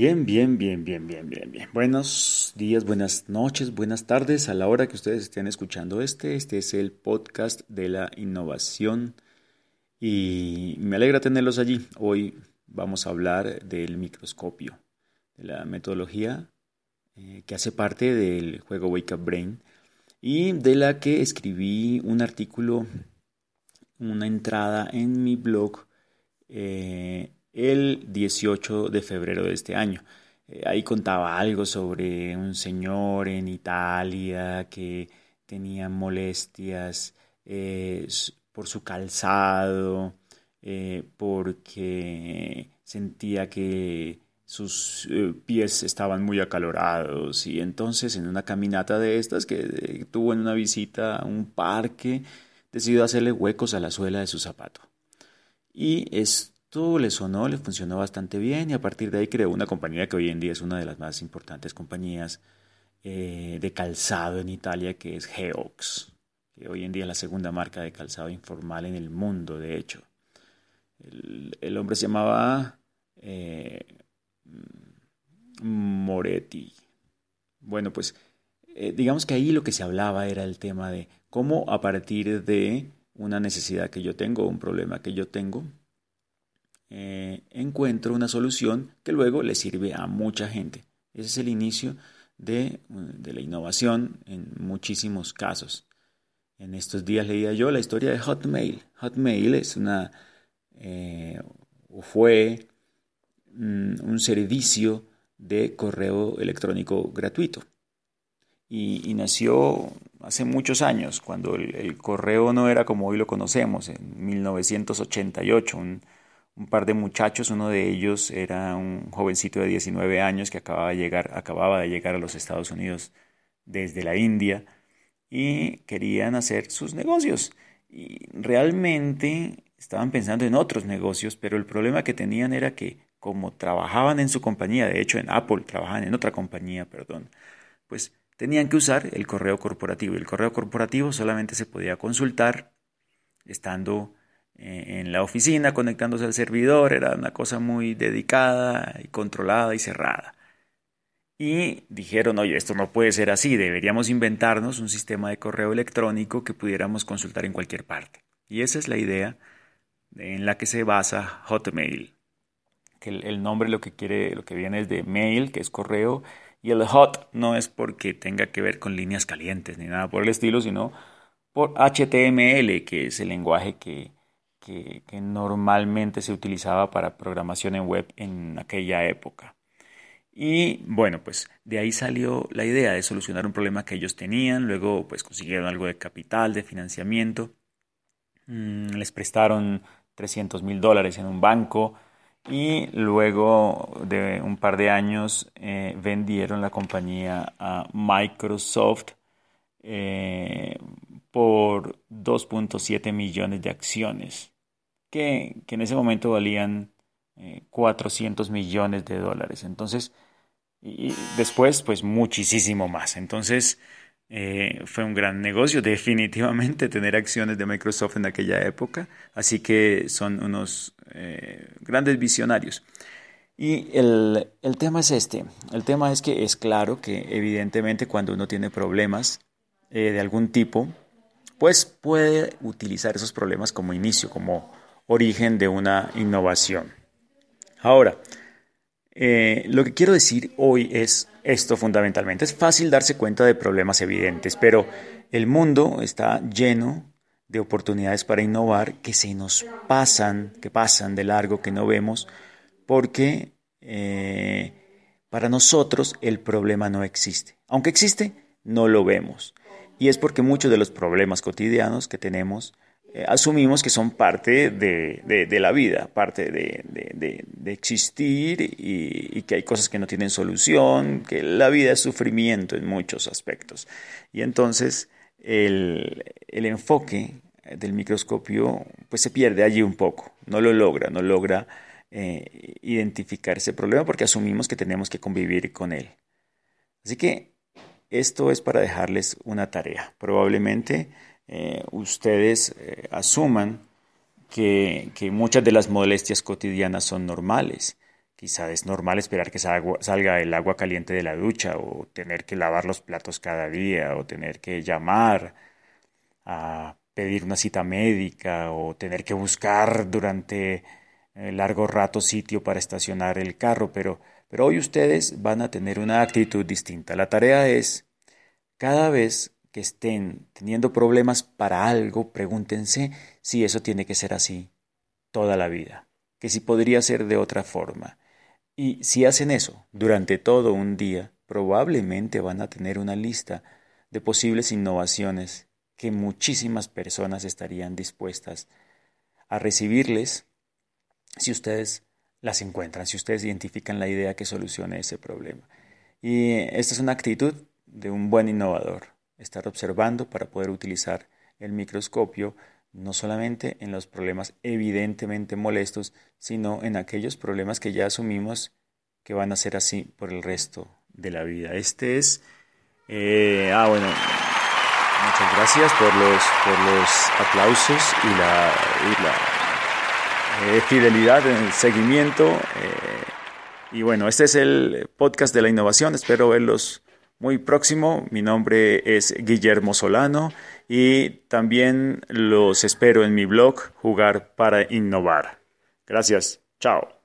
Bien, bien, bien, bien, bien, bien, bien. Buenos días, buenas noches, buenas tardes a la hora que ustedes estén escuchando este. Este es el podcast de la innovación y me alegra tenerlos allí. Hoy vamos a hablar del microscopio, de la metodología eh, que hace parte del juego Wake Up Brain y de la que escribí un artículo, una entrada en mi blog. Eh, el 18 de febrero de este año. Eh, ahí contaba algo sobre un señor en Italia que tenía molestias eh, por su calzado, eh, porque sentía que sus pies estaban muy acalorados y entonces en una caminata de estas que tuvo en una visita a un parque decidió hacerle huecos a la suela de su zapato. Y es todo le sonó, le funcionó bastante bien y a partir de ahí creó una compañía que hoy en día es una de las más importantes compañías eh, de calzado en Italia, que es Geox, que hoy en día es la segunda marca de calzado informal en el mundo, de hecho. El, hombre se llamaba eh, Moretti. Bueno, pues eh, digamos que ahí lo que se hablaba era el tema de cómo a partir de una necesidad que yo tengo, un problema que yo tengo, eh, encuentro una solución que luego le sirve a mucha gente. Ese es el inicio de, la innovación en muchísimos casos. En estos días leía yo la historia de Hotmail. Hotmail es una, eh, fue mm, un servicio de correo electrónico gratuito. Y, nació hace muchos años, cuando el, correo no era como hoy lo conocemos, en 1988, un, un par de muchachos, uno de ellos era un jovencito de 19 años que acababa de llegar, acababa de llegar a los Estados Unidos desde la India y querían hacer sus negocios. Y realmente estaban pensando en otros negocios, pero el problema que tenían era que como trabajaban en su compañía, de hecho en Apple trabajaban en otra compañía, perdón, pues tenían que usar el correo corporativo. El correo corporativo solamente se podía consultar estando en la oficina conectándose al servidor, era una cosa muy dedicada y controlada y cerrada. Y dijeron, oye, esto no puede ser así, deberíamos inventarnos un sistema de correo electrónico que pudiéramos consultar en cualquier parte. Y esa es la idea en la que se basa Hotmail. Que el, nombre lo que quiere, lo que viene es de mail, que es correo, y el hot no es porque tenga que ver con líneas calientes ni nada por el estilo, sino por HTML, que es el lenguaje que, que, normalmente se utilizaba para programación en web en aquella época. Y bueno, pues de ahí salió la idea de solucionar un problema que ellos tenían, luego pues consiguieron algo de capital, de financiamiento, mm, les prestaron 300 mil dólares en un banco y luego de un par de años eh, vendieron la compañía a Microsoft eh, por 2.7 millones de acciones, que, en ese momento valían 400 eh, millones de dólares. Entonces, y después, pues muchísimo más. Entonces, eh, fue un gran negocio, definitivamente, tener acciones de Microsoft en aquella época. Así que son unos eh, grandes visionarios. Y el, el, tema es este. El tema es que es claro que evidentemente cuando uno tiene problemas de algún tipo, pues puede utilizar esos problemas como inicio, como origen de una innovación. Ahora, eh, lo que quiero decir hoy es esto fundamentalmente. Es fácil darse cuenta de problemas evidentes, pero el mundo está lleno de oportunidades para innovar que se nos pasan, que pasan de largo, que no vemos, porque eh, para nosotros el problema no existe. Aunque existe, no lo vemos. Y es porque muchos de los problemas cotidianos que tenemos eh, asumimos que son parte de, la vida, parte de, existir y, que hay cosas que no tienen solución, que la vida es sufrimiento en muchos aspectos. Y entonces el, enfoque del microscopio pues se pierde allí un poco, no lo logra, no logra eh, identificar ese problema porque asumimos que tenemos que convivir con él. Así que esto es para dejarles una tarea. Probablemente eh, ustedes eh, asuman que, muchas de las molestias cotidianas son normales, Quizá es normal esperar que salga el agua caliente de la ducha o tener que lavar los platos cada día o tener que llamar a pedir una cita médica o tener que buscar durante eh, largo rato sitio para estacionar el carro, pero, pero hoy ustedes van a tener una actitud distinta. La tarea es, cada vez que estén teniendo problemas para algo, pregúntense si eso tiene que ser así toda la vida, que si podría ser de otra forma. Y si hacen eso durante todo un día, probablemente van a tener una lista de posibles innovaciones que muchísimas personas estarían dispuestas a recibirles si ustedes las encuentran, si ustedes identifican la idea que solucione ese problema. Y esta es una actitud de un buen innovador, estar observando para poder utilizar el microscopio no solamente en los problemas evidentemente molestos, sino en aquellos problemas que ya asumimos que van a ser así por el resto de la vida. Este es... Eh, ah, bueno, muchas gracias por los, por los aplausos y la, eh, fidelidad en el seguimiento. Eh, y bueno, este es el podcast de la innovación. Espero verlos muy próximo. Mi nombre es Guillermo Solano y también los espero en mi blog Jugar para Innovar. Gracias. Chao.